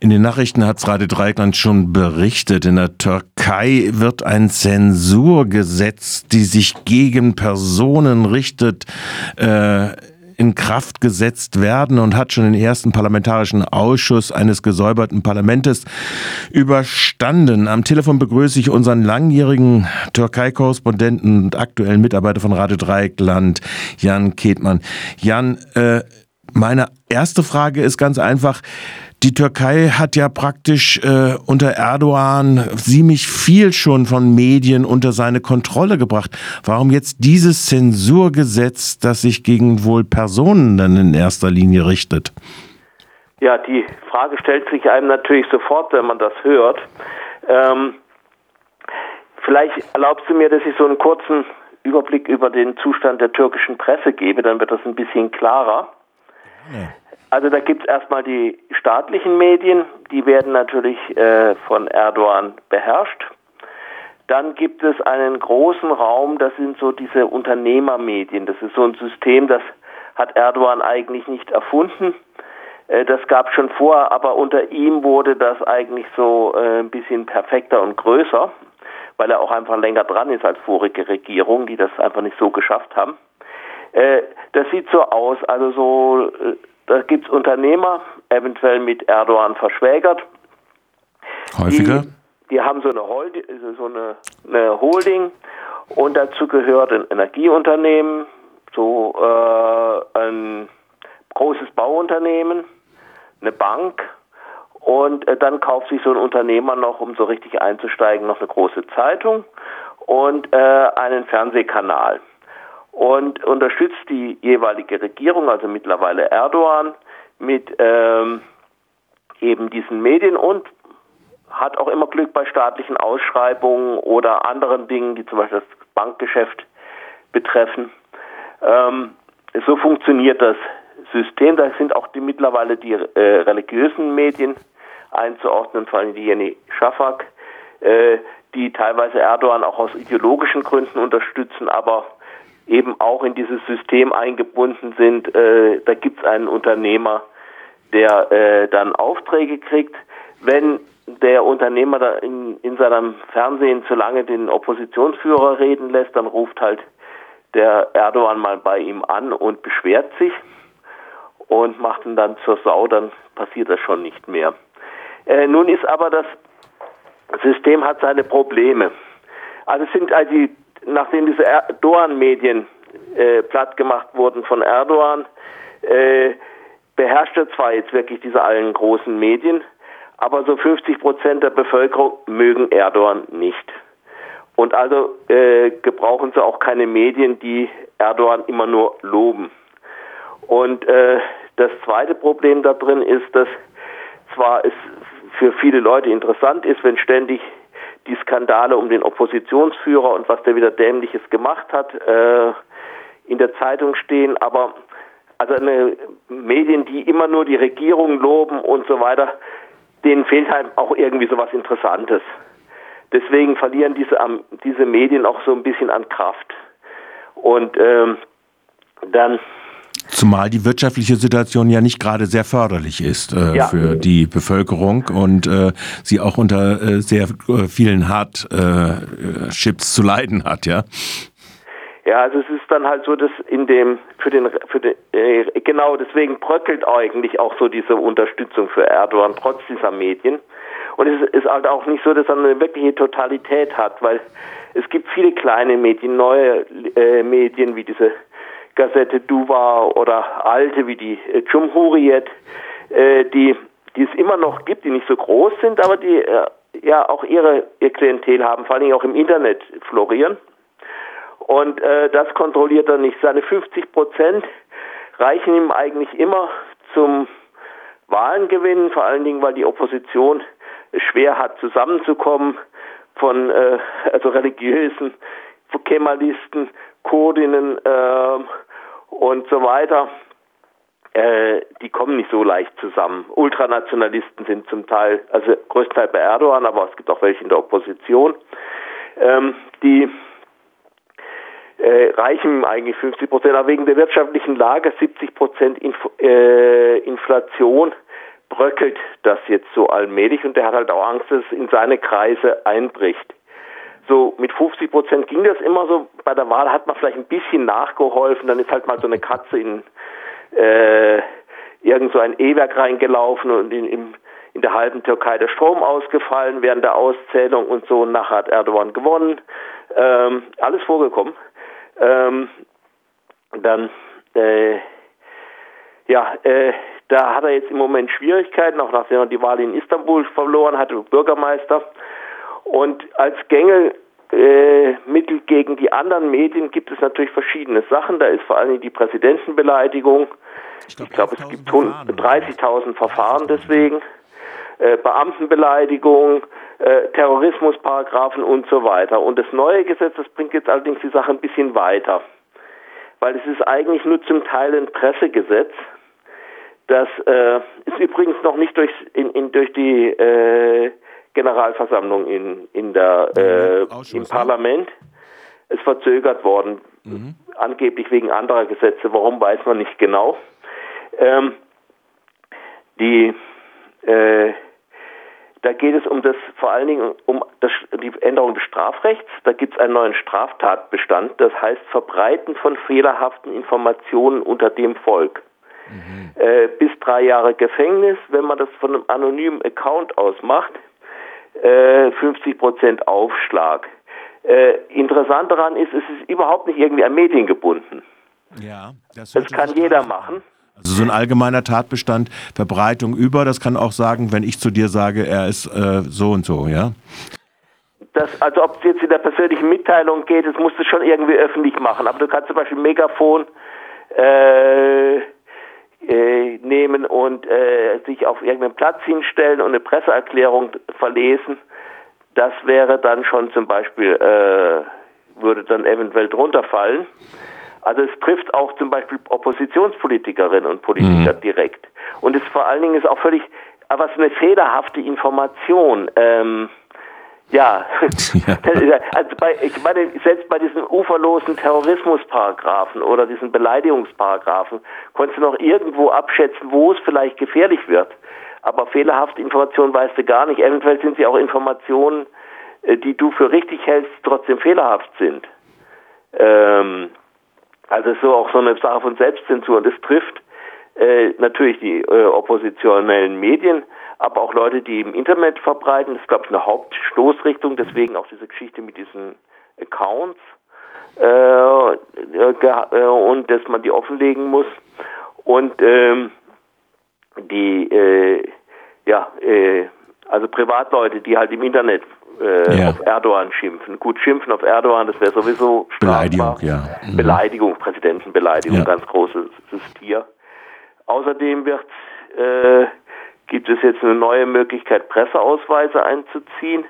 In den Nachrichten hat Radio Dreieckland schon berichtet, in der Türkei wird ein Zensurgesetz, die sich gegen Personen richtet, äh, in Kraft gesetzt werden und hat schon den ersten parlamentarischen Ausschuss eines gesäuberten Parlamentes überstanden. Am Telefon begrüße ich unseren langjährigen Türkei-Korrespondenten und aktuellen Mitarbeiter von Radio Dreieckland, Jan Ketmann. Jan, äh, meine erste Frage ist ganz einfach. Die Türkei hat ja praktisch äh, unter Erdogan ziemlich viel schon von Medien unter seine Kontrolle gebracht. Warum jetzt dieses Zensurgesetz, das sich gegen wohl Personen dann in erster Linie richtet? Ja, die Frage stellt sich einem natürlich sofort, wenn man das hört. Ähm, vielleicht erlaubst du mir, dass ich so einen kurzen Überblick über den Zustand der türkischen Presse gebe, dann wird das ein bisschen klarer. Ja. Also da gibt es erstmal die staatlichen Medien, die werden natürlich äh, von Erdogan beherrscht. Dann gibt es einen großen Raum, das sind so diese Unternehmermedien. Das ist so ein System, das hat Erdogan eigentlich nicht erfunden. Äh, das gab schon vorher, aber unter ihm wurde das eigentlich so äh, ein bisschen perfekter und größer, weil er auch einfach länger dran ist als vorige Regierungen, die das einfach nicht so geschafft haben. Äh, das sieht so aus, also so da gibt es Unternehmer, eventuell mit Erdogan verschwägert. Häufiger? Die, die haben so eine, Holding, so eine, eine Holding und dazu gehört ein Energieunternehmen, so äh, ein großes Bauunternehmen, eine Bank und äh, dann kauft sich so ein Unternehmer noch, um so richtig einzusteigen, noch eine große Zeitung und äh, einen Fernsehkanal und unterstützt die jeweilige Regierung, also mittlerweile Erdogan, mit ähm, eben diesen Medien und hat auch immer Glück bei staatlichen Ausschreibungen oder anderen Dingen, die zum Beispiel das Bankgeschäft betreffen. Ähm, so funktioniert das System. Da sind auch die, mittlerweile die äh, religiösen Medien einzuordnen, vor allem die Jenny Schafak, äh, die teilweise Erdogan auch aus ideologischen Gründen unterstützen, aber eben auch in dieses System eingebunden sind. Äh, da gibt es einen Unternehmer, der äh, dann Aufträge kriegt. Wenn der Unternehmer da in, in seinem Fernsehen zu lange den Oppositionsführer reden lässt, dann ruft halt der Erdogan mal bei ihm an und beschwert sich und macht ihn dann zur Sau, dann passiert das schon nicht mehr. Äh, nun ist aber das System hat seine Probleme. Also es sind also die nachdem diese Erdogan-Medien äh, platt gemacht wurden von Erdogan, äh, beherrscht er zwar jetzt wirklich diese allen großen Medien, aber so 50 Prozent der Bevölkerung mögen Erdogan nicht. Und also äh, gebrauchen sie auch keine Medien, die Erdogan immer nur loben. Und äh, das zweite Problem da drin ist, dass zwar es für viele Leute interessant ist, wenn ständig die Skandale um den Oppositionsführer und was der wieder Dämliches gemacht hat, äh, in der Zeitung stehen, aber also Medien, die immer nur die Regierung loben und so weiter, denen fehlt halt auch irgendwie so was Interessantes. Deswegen verlieren diese, diese Medien auch so ein bisschen an Kraft. Und ähm, dann Zumal die wirtschaftliche Situation ja nicht gerade sehr förderlich ist äh, ja. für die Bevölkerung und äh, sie auch unter äh, sehr äh, vielen Hardships zu leiden hat, ja. Ja, also es ist dann halt so, dass in dem für den für den äh, genau deswegen bröckelt eigentlich auch so diese Unterstützung für Erdogan trotz dieser Medien. Und es ist halt auch nicht so, dass er eine wirkliche Totalität hat, weil es gibt viele kleine Medien, neue äh, Medien wie diese Gazette Duva oder alte wie die äh, Cumhuriyet, äh, die, die es immer noch gibt, die nicht so groß sind, aber die äh, ja auch ihre ihr Klientel haben, vor allem auch im Internet florieren. Und äh, das kontrolliert er nicht. Seine 50 Prozent reichen ihm eigentlich immer zum Wahlengewinn, vor allen Dingen, weil die Opposition schwer hat, zusammenzukommen von äh, also religiösen Kemalisten, Kurdinnen, äh, und so weiter, äh, die kommen nicht so leicht zusammen. Ultranationalisten sind zum Teil, also größtenteils bei Erdogan, aber es gibt auch welche in der Opposition, ähm, die äh, reichen eigentlich 50 Prozent, aber wegen der wirtschaftlichen Lage 70 Prozent Inf äh, Inflation bröckelt das jetzt so allmählich und der hat halt auch Angst, dass es in seine Kreise einbricht. So mit 50 Prozent ging das immer so. Bei der Wahl hat man vielleicht ein bisschen nachgeholfen, dann ist halt mal so eine Katze in äh, irgend so ein E-Werk reingelaufen und in, in, in der halben Türkei der Strom ausgefallen während der Auszählung und so. Und nachher hat Erdogan gewonnen. Ähm, alles vorgekommen. Ähm, dann, äh, ja, äh, da hat er jetzt im Moment Schwierigkeiten, auch nachdem er die Wahl in Istanbul verloren hatte, Bürgermeister. Und als Gängelmittel äh, gegen die anderen Medien gibt es natürlich verschiedene Sachen. Da ist vor allem die Präsidentenbeleidigung. Ich glaube, glaub, es gibt 30.000 Verfahren deswegen. Äh, Beamtenbeleidigung, äh, Terrorismusparagraphen und so weiter. Und das neue Gesetz, das bringt jetzt allerdings die Sache ein bisschen weiter. Weil es ist eigentlich nur zum Teil ein Pressegesetz. Das äh, ist übrigens noch nicht durch, in, in, durch die äh, Generalversammlung in, in der, äh, im ne? Parlament. Es verzögert worden, mhm. angeblich wegen anderer Gesetze. Warum weiß man nicht genau. Ähm, die äh, da geht es um das vor allen Dingen um das, die Änderung des Strafrechts. Da gibt es einen neuen Straftatbestand, das heißt Verbreiten von fehlerhaften Informationen unter dem Volk. Mhm. Äh, bis drei Jahre Gefängnis, wenn man das von einem anonymen Account aus macht, äh, 50 Prozent Aufschlag. Äh, interessant daran ist, es ist überhaupt nicht irgendwie an Medien gebunden. Ja, das, das kann jeder machen. Also so ein allgemeiner Tatbestand, Verbreitung über, das kann auch sagen, wenn ich zu dir sage, er ist äh, so und so, ja? Das, also ob es jetzt in der persönlichen Mitteilung geht, das musst du schon irgendwie öffentlich machen. Aber du kannst zum Beispiel Megafon äh, äh, nehmen und äh, sich auf irgendeinen Platz hinstellen und eine Presseerklärung verlesen. Das wäre dann schon zum Beispiel, äh, würde dann eventuell drunter fallen. Also es trifft auch zum Beispiel Oppositionspolitikerinnen und Politiker mhm. direkt. Und es vor allen Dingen ist auch völlig, aber es ist eine fehlerhafte Information. Ähm, ja, ja. also bei, ich meine, selbst bei diesen uferlosen Terrorismusparagraphen oder diesen Beleidigungsparagraphen konntest du noch irgendwo abschätzen, wo es vielleicht gefährlich wird. Aber fehlerhafte Informationen weißt du gar nicht. Eventuell sind sie auch Informationen, äh, die du für richtig hältst, trotzdem fehlerhaft sind. Ähm, also so auch so eine Sache von Selbstzensur. Und das trifft äh, natürlich die äh, oppositionellen Medien, aber auch Leute, die im Internet verbreiten. Das ist, glaube ich, eine Hauptstoßrichtung. Deswegen auch diese Geschichte mit diesen Accounts äh, äh, und dass man die offenlegen muss. Und ähm, die, äh, ja, äh, also Privatleute, die halt im Internet äh, ja. auf Erdogan schimpfen. Gut, schimpfen auf Erdogan, das wäre sowieso Beleidigung, ja. Mhm. Beleidigung, Präsidentenbeleidigung, ja. ganz großes Tier. Außerdem wird, äh, gibt es jetzt eine neue Möglichkeit, Presseausweise einzuziehen.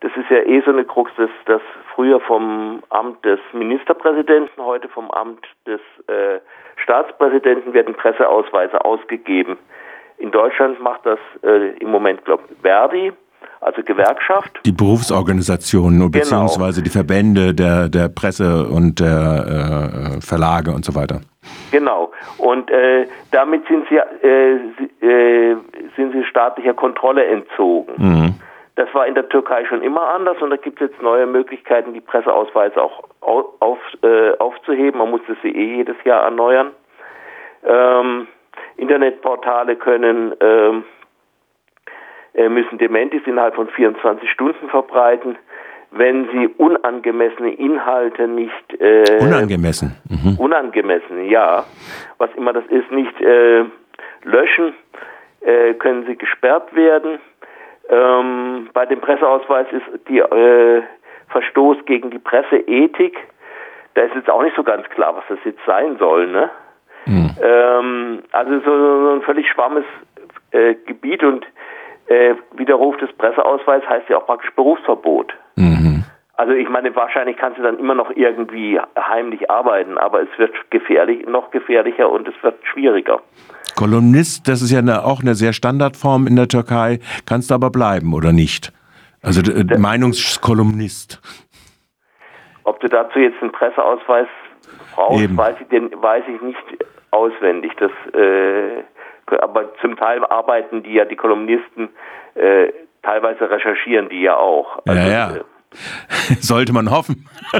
Das ist ja eh so eine Krux, dass das früher vom Amt des Ministerpräsidenten, heute vom Amt des äh, Staatspräsidenten werden Presseausweise ausgegeben. In Deutschland macht das äh, im Moment, glaube ich, Verdi also Gewerkschaft. Die Berufsorganisationen genau. beziehungsweise die Verbände der, der Presse und der äh, Verlage und so weiter. Genau. Und äh, damit sind sie, äh, äh, sind sie staatlicher Kontrolle entzogen. Mhm. Das war in der Türkei schon immer anders und da gibt es jetzt neue Möglichkeiten, die Presseausweise auch auf, äh, aufzuheben. Man muss sie eh jedes Jahr erneuern. Ähm, Internetportale können ähm, äh, müssen Dementis innerhalb von 24 Stunden verbreiten, wenn sie unangemessene Inhalte nicht äh, unangemessen mhm. unangemessen ja was immer das ist nicht äh, löschen äh, können sie gesperrt werden ähm, bei dem Presseausweis ist die äh, Verstoß gegen die Presseethik da ist jetzt auch nicht so ganz klar was das jetzt sein soll ne mhm. ähm, also so, so, ein völlig schwammes äh, Gebiet und äh, Widerruf des Presseausweis heißt ja auch praktisch Berufsverbot. Mhm. Also ich meine, wahrscheinlich kannst du dann immer noch irgendwie heimlich arbeiten, aber es wird gefährlich, noch gefährlicher und es wird schwieriger. Kolumnist, das ist ja eine, auch eine sehr Standardform in der Türkei, kannst du aber bleiben oder nicht? Also der, Meinungskolumnist. Ob du dazu jetzt einen Presseausweis brauchst, weiß ich, den, weiß ich nicht auswendig. Das äh, aber zum Teil arbeiten die ja, die Kolumnisten, äh, teilweise recherchieren die ja auch. Also, ja, ja. Äh, Sollte man hoffen.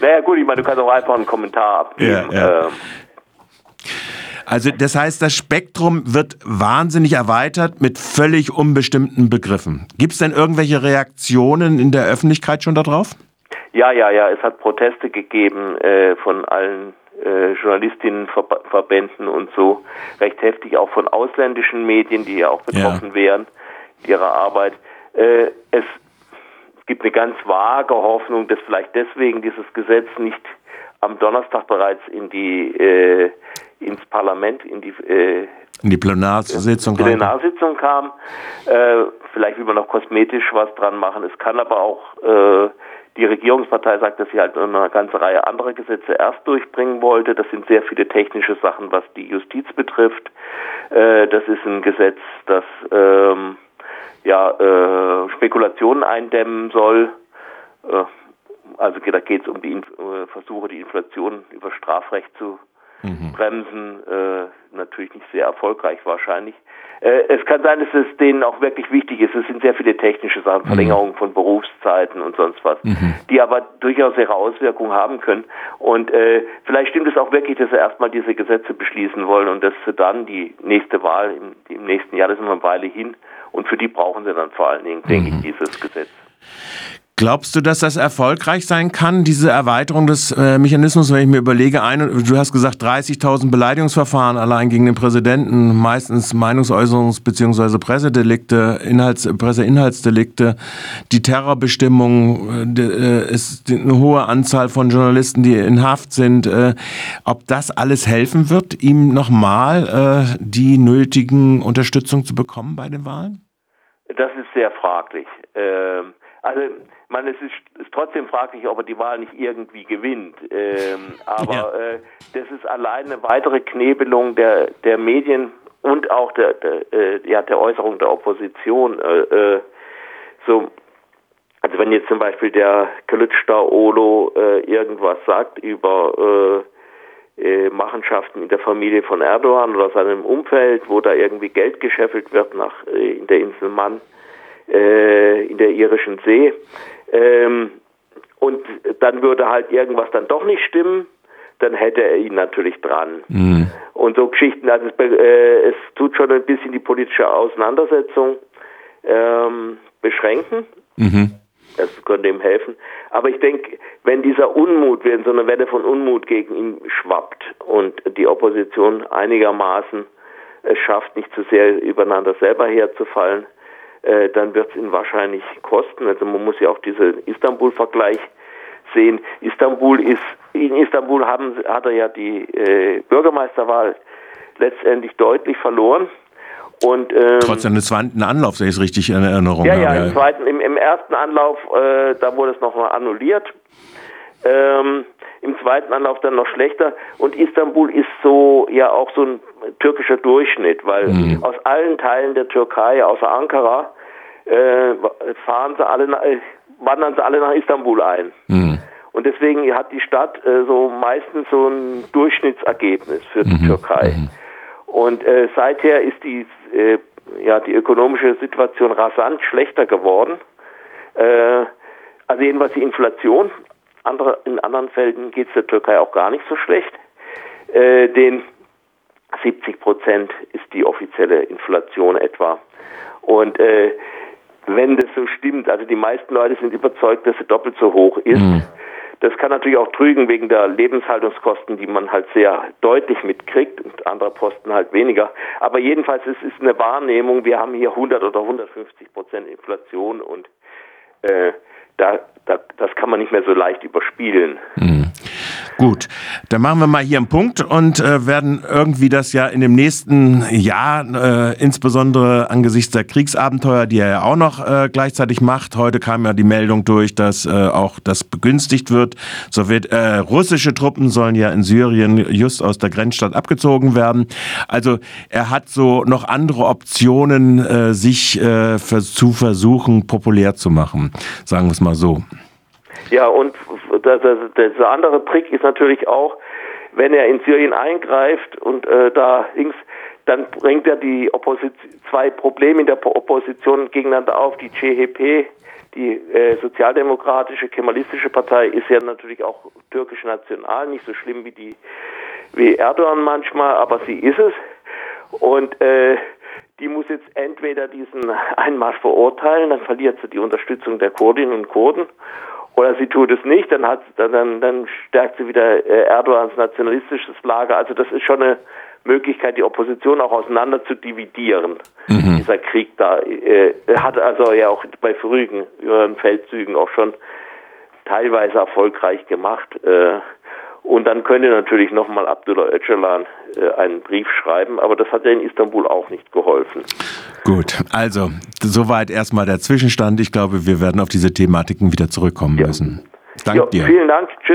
naja, gut, ich meine, du kannst auch einfach einen Kommentar abgeben. Ja, ja. Ähm, also das heißt, das Spektrum wird wahnsinnig erweitert mit völlig unbestimmten Begriffen. Gibt es denn irgendwelche Reaktionen in der Öffentlichkeit schon darauf? Ja, ja, ja. Es hat Proteste gegeben äh, von allen äh, Journalistinnenverbänden und so. Recht heftig auch von ausländischen Medien, die ja auch betroffen ja. wären, ihrer Arbeit. Äh, es gibt eine ganz vage Hoffnung, dass vielleicht deswegen dieses Gesetz nicht am Donnerstag bereits in die äh, ins Parlament, in die äh, in die Plenarsitzung, Plenarsitzung kam. Äh, vielleicht will man noch kosmetisch was dran machen. Es kann aber auch äh, die Regierungspartei sagt, dass sie halt eine ganze Reihe anderer Gesetze erst durchbringen wollte. Das sind sehr viele technische Sachen, was die Justiz betrifft. Äh, das ist ein Gesetz, das ähm, ja äh, Spekulationen eindämmen soll. Äh, also da geht es um die äh, Versuche, die Inflation über Strafrecht zu mhm. bremsen. Äh, natürlich nicht sehr erfolgreich wahrscheinlich. Äh, es kann sein, dass es denen auch wirklich wichtig ist. Es sind sehr viele technische Sachen, mhm. Verlängerung von Berufszeiten und sonst was, mhm. die aber durchaus ihre Auswirkungen haben können. Und äh, vielleicht stimmt es auch wirklich, dass sie erstmal diese Gesetze beschließen wollen und dass sie dann die nächste Wahl im, im nächsten Jahr, das ist noch eine Weile hin, und für die brauchen sie dann vor allen Dingen, denke mhm. ich, dieses Gesetz. Glaubst du, dass das erfolgreich sein kann, diese Erweiterung des äh, Mechanismus, wenn ich mir überlege, ein, du hast gesagt 30.000 Beleidigungsverfahren allein gegen den Präsidenten, meistens Meinungsäußerungs- bzw. Pressedelikte, Inhalts, Presseinhaltsdelikte, die Terrorbestimmung, äh, äh, ist eine hohe Anzahl von Journalisten, die in Haft sind. Äh, ob das alles helfen wird, ihm nochmal äh, die nötigen Unterstützung zu bekommen bei den Wahlen? Das ist sehr fraglich. Ähm, also man, es ist, ist trotzdem fraglich, ob er die Wahl nicht irgendwie gewinnt. Ähm, aber ja. äh, das ist allein eine weitere Knebelung der, der Medien und auch der, der, äh, ja, der Äußerung der Opposition. Äh, äh, so, also wenn jetzt zum Beispiel der Kılıçdaroğlu Olo äh, irgendwas sagt über äh, Machenschaften in der Familie von Erdogan oder seinem Umfeld, wo da irgendwie Geld gescheffelt wird nach in der Insel Mann, äh, in der irischen See, ähm, und dann würde halt irgendwas dann doch nicht stimmen, dann hätte er ihn natürlich dran. Mhm. Und so Geschichten, also es, äh, es, tut schon ein bisschen die politische Auseinandersetzung ähm, beschränken. Mhm. Das könnte ihm helfen. Aber ich denke, wenn dieser Unmut, wenn so eine Welle von Unmut gegen ihn schwappt und die Opposition einigermaßen es schafft, nicht zu sehr übereinander selber herzufallen, äh, dann wird es ihn wahrscheinlich kosten. Also man muss ja auch diesen Istanbul-Vergleich sehen. Istanbul ist, in Istanbul haben, hat er ja die äh, Bürgermeisterwahl letztendlich deutlich verloren. Und, ähm, Trotz eines zweiten Anlaufs, wenn ich es richtig in Erinnerung ja, habe. Ja, im, zweiten, im, im ersten Anlauf, äh, da wurde es nochmal annulliert. Ähm, Im zweiten Anlauf dann noch schlechter. Und Istanbul ist so ja auch so ein türkischer Durchschnitt, weil mhm. aus allen Teilen der Türkei, außer Ankara, äh, fahren sie alle, nach, wandern sie alle nach Istanbul ein. Mhm. Und deswegen hat die Stadt äh, so meistens so ein Durchschnittsergebnis für die mhm. Türkei. Mhm. Und äh, seither ist die, äh, ja, die ökonomische Situation rasant schlechter geworden. Äh, also jedenfalls die Inflation. Andere, in anderen Fällen geht es der Türkei auch gar nicht so schlecht. Äh, den 70 Prozent ist die offizielle Inflation etwa. Und äh, wenn das so stimmt, also die meisten Leute sind überzeugt, dass sie doppelt so hoch ist. Mhm. Das kann natürlich auch trügen wegen der Lebenshaltungskosten, die man halt sehr deutlich mitkriegt und andere Posten halt weniger. Aber jedenfalls es ist eine Wahrnehmung, wir haben hier 100 oder 150 Prozent Inflation und äh, da, da, das kann man nicht mehr so leicht überspielen. Mhm. Gut, dann machen wir mal hier einen Punkt und äh, werden irgendwie das ja in dem nächsten Jahr, äh, insbesondere angesichts der Kriegsabenteuer, die er ja auch noch äh, gleichzeitig macht. Heute kam ja die Meldung durch, dass äh, auch das begünstigt wird. Sowjet, äh, russische Truppen sollen ja in Syrien just aus der Grenzstadt abgezogen werden. Also er hat so noch andere Optionen, äh, sich zu versuchen, populär zu machen. Sagen wir es mal so. Ja, und der, der, der andere Trick ist natürlich auch, wenn er in Syrien eingreift und äh, da links, dann bringt er die Opposition, zwei Probleme in der Opposition gegeneinander auf. Die CHP, die äh, sozialdemokratische, kemalistische Partei, ist ja natürlich auch türkisch national, nicht so schlimm wie die wie Erdogan manchmal, aber sie ist es. Und äh, die muss jetzt entweder diesen Einmarsch verurteilen, dann verliert sie die Unterstützung der Kurdinnen und Kurden, oder sie tut es nicht, dann hat dann, dann stärkt sie wieder äh, Erdogans nationalistisches Lager. Also das ist schon eine Möglichkeit, die Opposition auch auseinander zu dividieren. Mhm. Dieser Krieg da äh, hat also ja auch bei früheren Feldzügen auch schon teilweise erfolgreich gemacht. Äh, und dann könnte natürlich nochmal Abdullah Öcalan äh, einen Brief schreiben, aber das hat ja in Istanbul auch nicht geholfen. Gut, also soweit erstmal der Zwischenstand. Ich glaube, wir werden auf diese Thematiken wieder zurückkommen ja. müssen. Danke ja, dir. Vielen Dank. Tschüss.